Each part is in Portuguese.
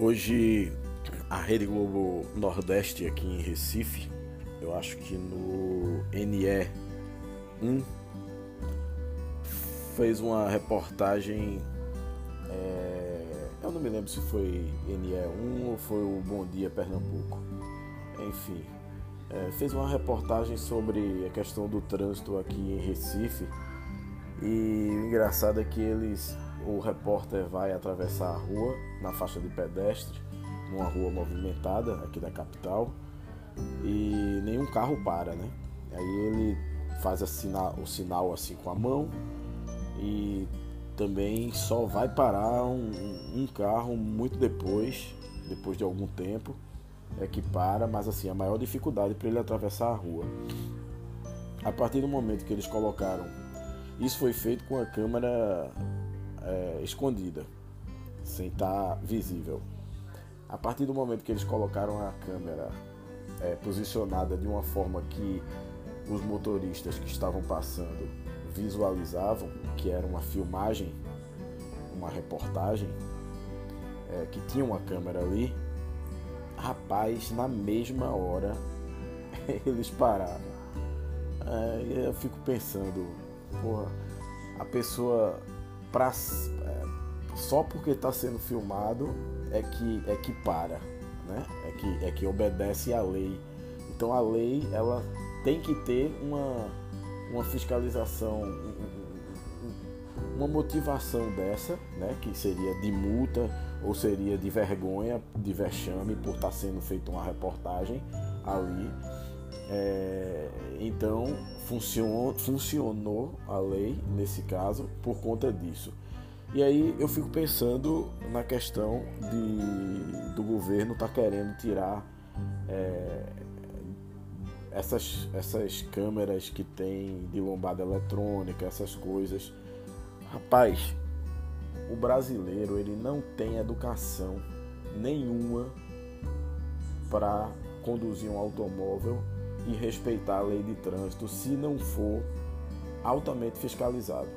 Hoje a Rede Globo Nordeste aqui em Recife, eu acho que no NE1 fez uma reportagem. É, eu não me lembro se foi NE1 ou foi o Bom Dia Pernambuco. Enfim, é, fez uma reportagem sobre a questão do trânsito aqui em Recife. E o engraçado é que eles o repórter vai atravessar a rua na faixa de pedestre, numa rua movimentada aqui da capital, e nenhum carro para, né? Aí ele faz o sinal assim com a mão e também só vai parar um, um carro muito depois, depois de algum tempo, é que para, mas assim, a maior dificuldade para ele atravessar a rua. A partir do momento que eles colocaram, isso foi feito com a câmera é, escondida, sem estar tá visível. A partir do momento que eles colocaram a câmera é, posicionada de uma forma que os motoristas que estavam passando visualizavam que era uma filmagem, uma reportagem, é, que tinha uma câmera ali, rapaz, na mesma hora eles pararam. É, eu fico pensando, porra, a pessoa pra, é, só porque está sendo filmado é que, é que para, né? é, que, é que obedece à lei. Então a lei ela tem que ter uma, uma fiscalização, uma motivação dessa, né? que seria de multa ou seria de vergonha, de vexame por estar tá sendo feita uma reportagem ali. É, então funcionou, funcionou a lei nesse caso por conta disso. E aí eu fico pensando na questão de, do governo estar tá querendo tirar é, essas, essas câmeras que tem de lombada eletrônica, essas coisas. Rapaz, o brasileiro ele não tem educação nenhuma para conduzir um automóvel e respeitar a lei de trânsito se não for altamente fiscalizado.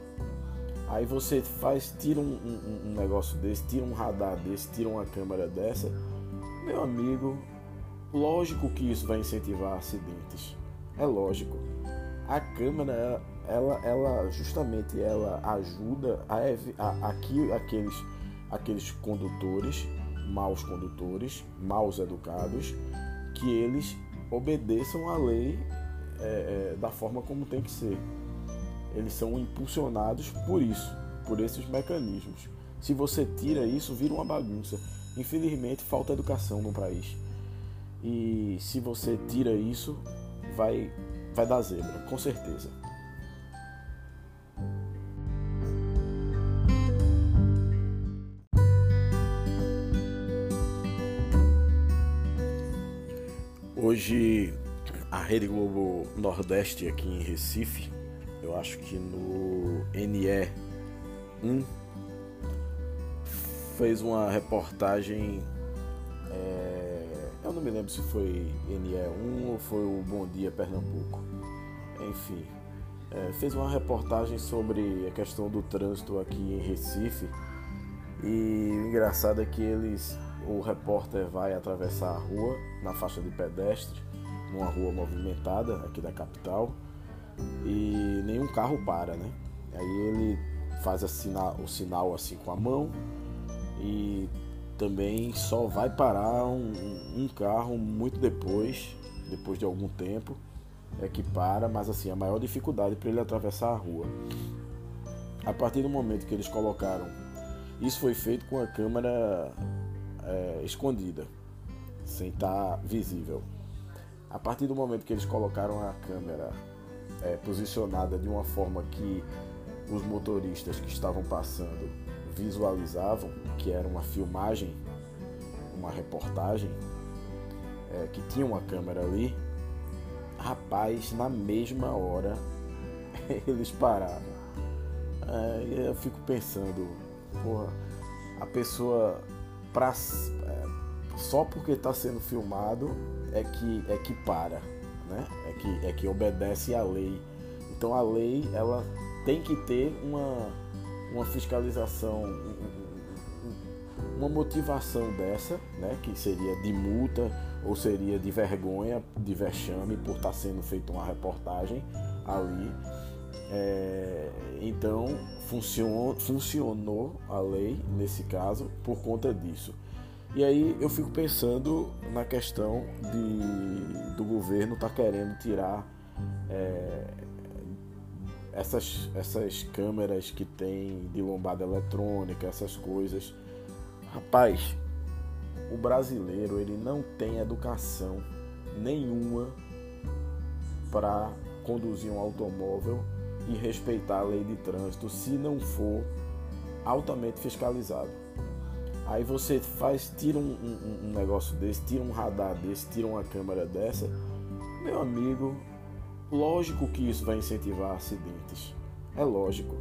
Aí você faz, tira um, um, um, negócio desse, tira um radar desse, tira uma câmera dessa, meu amigo, lógico que isso vai incentivar acidentes. É lógico. A câmera, ela, ela justamente ela ajuda a, a, a aqueles, aqueles condutores, maus condutores, maus educados, que eles obedeçam à lei é, é, da forma como tem que ser. Eles são impulsionados por isso, por esses mecanismos. Se você tira isso, vira uma bagunça. Infelizmente, falta educação no país. E se você tira isso, vai, vai dar zebra, com certeza. Hoje a Rede Globo Nordeste aqui em Recife, eu acho que no NE1 fez uma reportagem. É, eu não me lembro se foi NE1 ou foi o Bom Dia Pernambuco. Enfim, é, fez uma reportagem sobre a questão do trânsito aqui em Recife. E o engraçado é que eles o repórter vai atravessar a rua na faixa de pedestre, numa rua movimentada aqui da capital, e nenhum carro para, né? Aí ele faz o sinal assim com a mão e também só vai parar um, um carro muito depois, depois de algum tempo, é que para, mas assim, a maior dificuldade para ele atravessar a rua. A partir do momento que eles colocaram, isso foi feito com a câmera é, escondida, sem estar tá visível. A partir do momento que eles colocaram a câmera é, posicionada de uma forma que os motoristas que estavam passando visualizavam que era uma filmagem, uma reportagem, é, que tinha uma câmera ali, rapaz, na mesma hora eles pararam. É, eu fico pensando, porra, a pessoa pra, é, só porque está sendo filmado é que, é que para, né? é, que, é que obedece à lei. Então a lei ela tem que ter uma, uma fiscalização, uma motivação dessa, né, que seria de multa ou seria de vergonha, de vexame por estar sendo feita uma reportagem ali. É, então funcionou, funcionou a lei nesse caso por conta disso. E aí eu fico pensando na questão de, do governo estar tá querendo tirar é, essas, essas câmeras que tem de lombada eletrônica, essas coisas. Rapaz, o brasileiro ele não tem educação nenhuma para conduzir um automóvel e respeitar a lei de trânsito se não for altamente fiscalizado. Aí você faz, tira um, um, um, negócio desse, tira um radar desse, tira uma câmera dessa, meu amigo, lógico que isso vai incentivar acidentes. É lógico.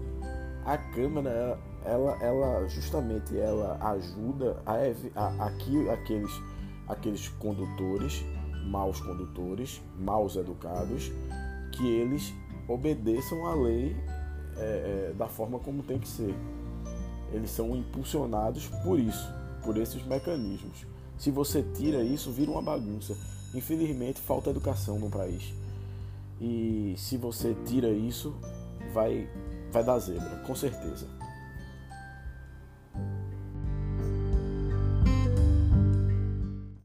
A câmera, ela, ela justamente ela ajuda a, a, a aqueles, aqueles condutores, maus condutores, maus educados, que eles obedeçam à lei é, é, da forma como tem que ser eles são impulsionados por isso, por esses mecanismos. Se você tira isso, vira uma bagunça. Infelizmente, falta educação no país. E se você tira isso, vai vai dar zebra, com certeza.